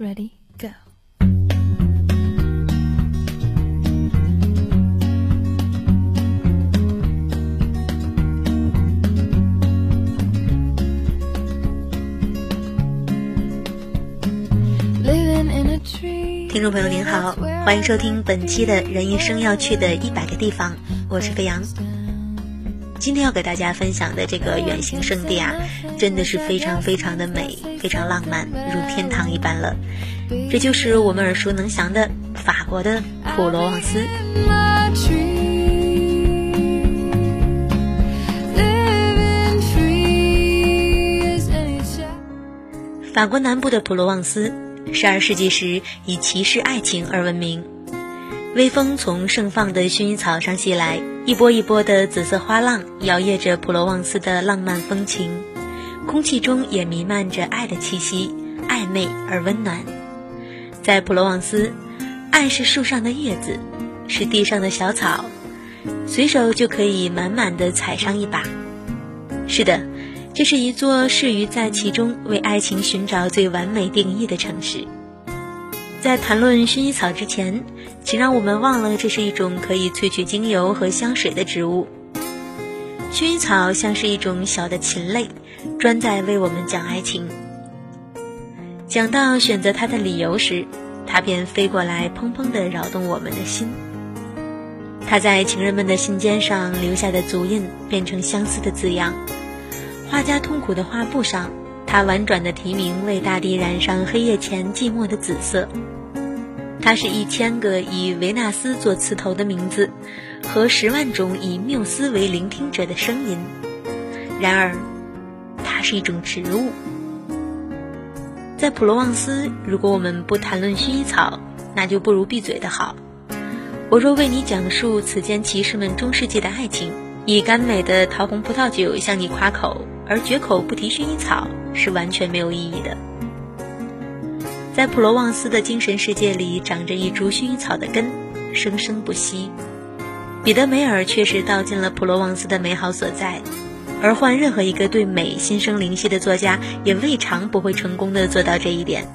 Ready, go. 听众朋友您好，欢迎收听本期的人一生要去的一百个地方，我是飞扬。今天要给大家分享的这个远行圣地啊，真的是非常非常的美，非常浪漫，如天堂一般了。这就是我们耳熟能详的法国的普罗旺斯。法国南部的普罗旺斯，十二世纪时以骑士爱情而闻名。微风从盛放的薰衣草上袭来。一波一波的紫色花浪摇曳着普罗旺斯的浪漫风情，空气中也弥漫着爱的气息，暧昧而温暖。在普罗旺斯，爱是树上的叶子，是地上的小草，随手就可以满满的采上一把。是的，这是一座适于在其中为爱情寻找最完美定义的城市。在谈论薰衣草之前，请让我们忘了这是一种可以萃取精油和香水的植物。薰衣草像是一种小的禽类，专在为我们讲爱情。讲到选择它的理由时，它便飞过来，砰砰地扰动我们的心。它在情人们的信笺上留下的足印，变成相思的字样。画家痛苦的画布上。它婉转的提名为大地染上黑夜前寂寞的紫色。它是一千个以维纳斯做词头的名字，和十万种以缪斯为聆听者的声音。然而，它是一种植物。在普罗旺斯，如果我们不谈论薰衣草，那就不如闭嘴的好。我若为你讲述此间骑士们中世纪的爱情，以甘美的桃红葡萄酒向你夸口。而绝口不提薰衣草是完全没有意义的。在普罗旺斯的精神世界里，长着一株薰衣草的根，生生不息。彼得梅尔确实道尽了普罗旺斯的美好所在，而换任何一个对美心生灵犀的作家，也未尝不会成功的做到这一点。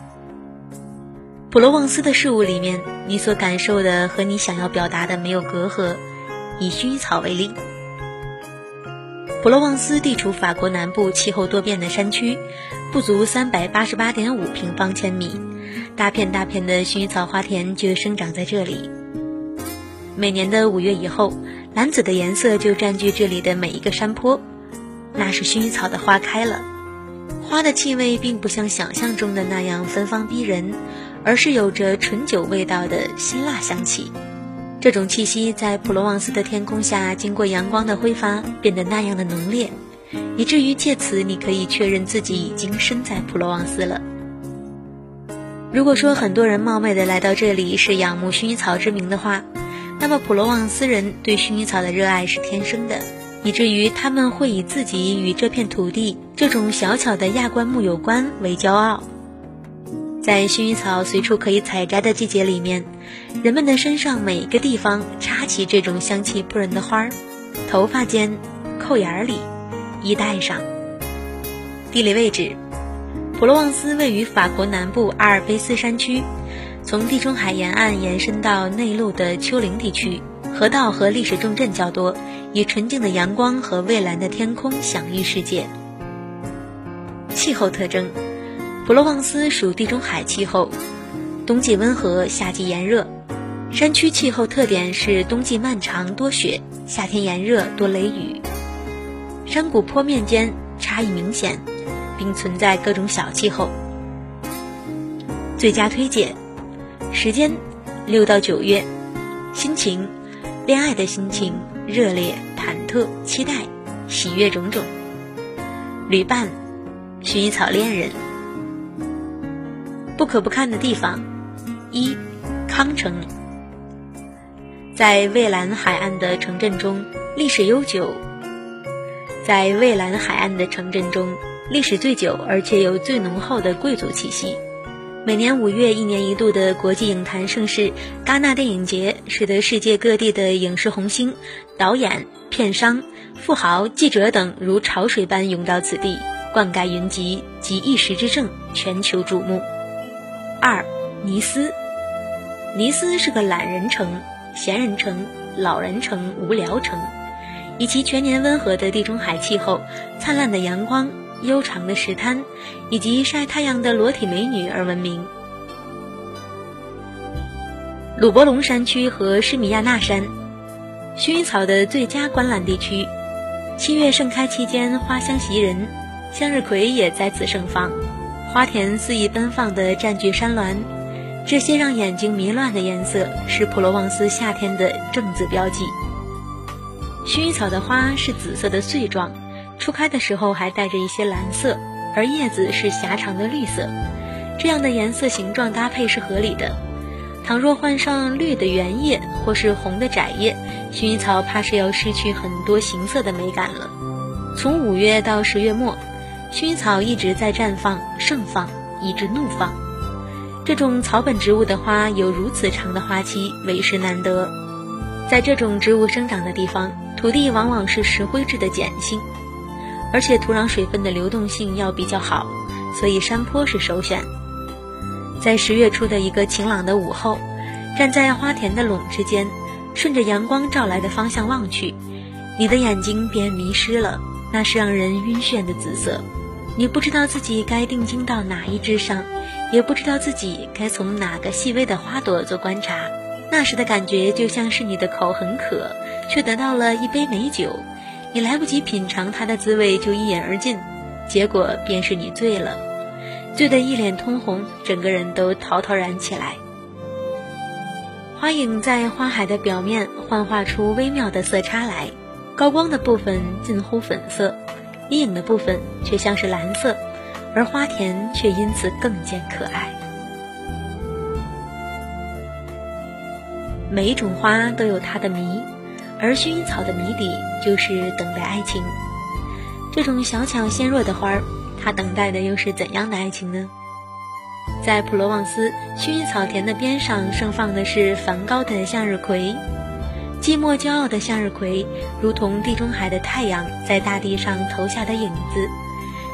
普罗旺斯的事物里面，你所感受的和你想要表达的没有隔阂。以薰衣草为例。普罗旺斯地处法国南部气候多变的山区，不足三百八十八点五平方千米，大片大片的薰衣草花田就生长在这里。每年的五月以后，蓝紫的颜色就占据这里的每一个山坡，那是薰衣草的花开了。花的气味并不像想象中的那样芬芳逼人，而是有着醇酒味道的辛辣香气。这种气息在普罗旺斯的天空下，经过阳光的挥发，变得那样的浓烈，以至于借此你可以确认自己已经身在普罗旺斯了。如果说很多人冒昧的来到这里是仰慕薰衣草之名的话，那么普罗旺斯人对薰衣草的热爱是天生的，以至于他们会以自己与这片土地这种小巧的亚冠木有关为骄傲。在薰衣草随处可以采摘的季节里面，人们的身上每一个地方插起这种香气扑人的花儿，头发间、扣眼里、衣带上。地理位置：普罗旺斯位于法国南部阿尔卑斯山区，从地中海沿岸延伸到内陆的丘陵地区，河道和历史重镇较多，以纯净的阳光和蔚蓝的天空享誉世界。气候特征。普罗旺斯属地中海气候，冬季温和，夏季炎热。山区气候特点是冬季漫长多雪，夏天炎热多雷雨。山谷坡面间差异明显，并存在各种小气候。最佳推荐时间：六到九月。心情：恋爱的心情，热烈、忐忑、期待、喜悦种种。旅伴：薰衣草恋人。不可不看的地方，一康城，在蔚蓝海岸的城镇中，历史悠久。在蔚蓝海岸的城镇中，历史最久而且有最浓厚的贵族气息。每年五月，一年一度的国际影坛盛事——戛纳电影节，使得世界各地的影视红星、导演、片商、富豪、记者等如潮水般涌到此地，灌溉云集，集一时之政，全球瞩目。二，尼斯。尼斯是个懒人城、闲人城、老人城、无聊城，以其全年温和的地中海气候、灿烂的阳光、悠长的石滩以及晒太阳的裸体美女而闻名。鲁伯龙山区和施米亚纳山，薰衣草的最佳观览地区。七月盛开期间，花香袭人，向日葵也在此盛放，花田肆意奔放地占据山峦。这些让眼睛迷乱的颜色，是普罗旺斯夏天的正字标记。薰衣草的花是紫色的穗状，初开的时候还带着一些蓝色，而叶子是狭长的绿色。这样的颜色形状搭配是合理的。倘若换上绿的圆叶或是红的窄叶，薰衣草怕是要失去很多形色的美感了。从五月到十月末，薰衣草一直在绽放、盛放，以致怒放。这种草本植物的花有如此长的花期，为时难得。在这种植物生长的地方，土地往往是石灰质的碱性，而且土壤水分的流动性要比较好，所以山坡是首选。在十月初的一个晴朗的午后，站在花田的垄之间，顺着阳光照来的方向望去，你的眼睛便迷失了。那是让人晕眩的紫色，你不知道自己该定睛到哪一枝上，也不知道自己该从哪个细微的花朵做观察。那时的感觉就像是你的口很渴，却得到了一杯美酒，你来不及品尝它的滋味就一饮而尽，结果便是你醉了。醉得一脸通红，整个人都陶陶然起来。花影在花海的表面幻化出微妙的色差来，高光的部分近乎粉色，阴影的部分却像是蓝色，而花田却因此更见可爱。每一种花都有它的谜，而薰衣草的谜底就是等待爱情。这种小巧纤弱的花儿。它等待的又是怎样的爱情呢？在普罗旺斯薰衣草田的边上盛放的是梵高的向日葵，寂寞骄傲的向日葵，如同地中海的太阳在大地上投下的影子，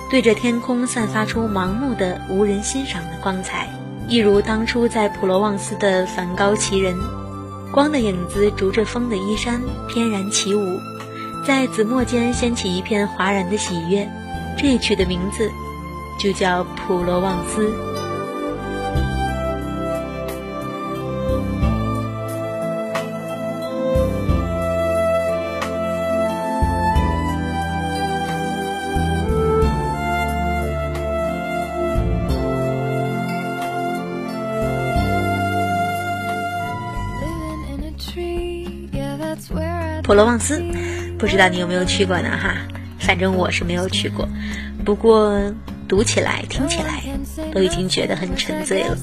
对着天空散发出盲目的、无人欣赏的光彩，一如当初在普罗旺斯的梵高奇人。光的影子逐着风的衣衫翩然起舞，在紫墨间掀起一片哗然的喜悦。这曲的名字就叫普罗旺斯。普罗旺斯，不知道你有没有去过呢？哈。反正我是没有去过，不过读起来、听起来都已经觉得很沉醉了。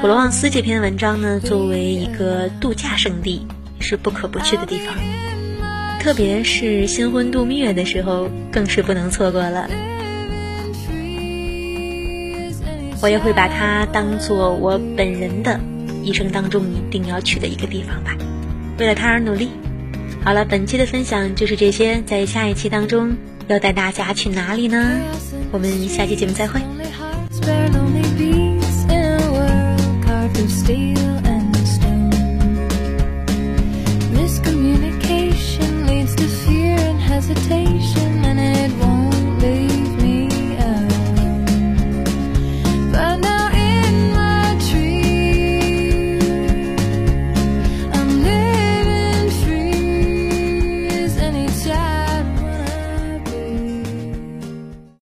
普罗旺斯这篇文章呢，作为一个度假胜地，是不可不去的地方，特别是新婚度蜜月的时候，更是不能错过了。我也会把它当做我本人的一生当中一定要去的一个地方吧。为了他而努力。好了，本期的分享就是这些，在下一期当中要带大家去哪里呢？我们下期节目再会。Hesitate.